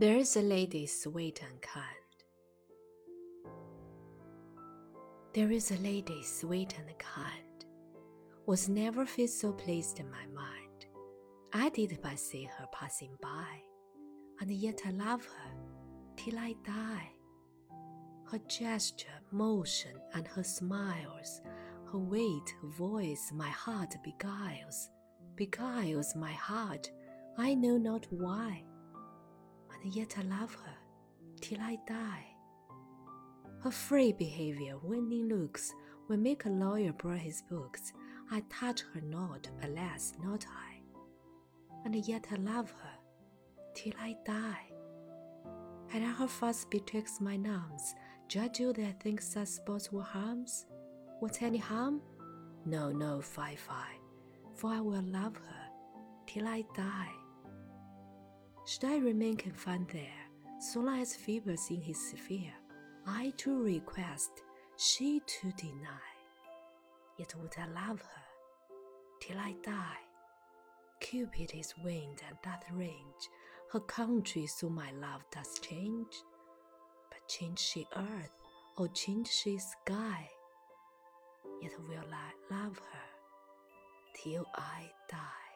There's a lady sweet and kind. There is a lady sweet and kind, was never feel so pleased in my mind. I did but see her passing by, and yet I love her till I die. Her gesture, motion, and her smiles, her weight, her voice, my heart beguiles, beguiles my heart, I know not why and yet I love her till I die. Her free behavior, winning looks, will make a lawyer burn his books. I touch her not, alas, not I. And yet I love her till I die. Had I her fuss betwixt my arms, judge you that think such sports were harms? What's any harm? No, no, fie, fie, for I will love her till I die. Should I remain confined there, so long as Phoebus in his sphere, I to request, she to deny. Yet would I love her till I die. Cupid is winged and doth range, her country so my love does change. But change she earth, or change she sky, yet will I love her till I die.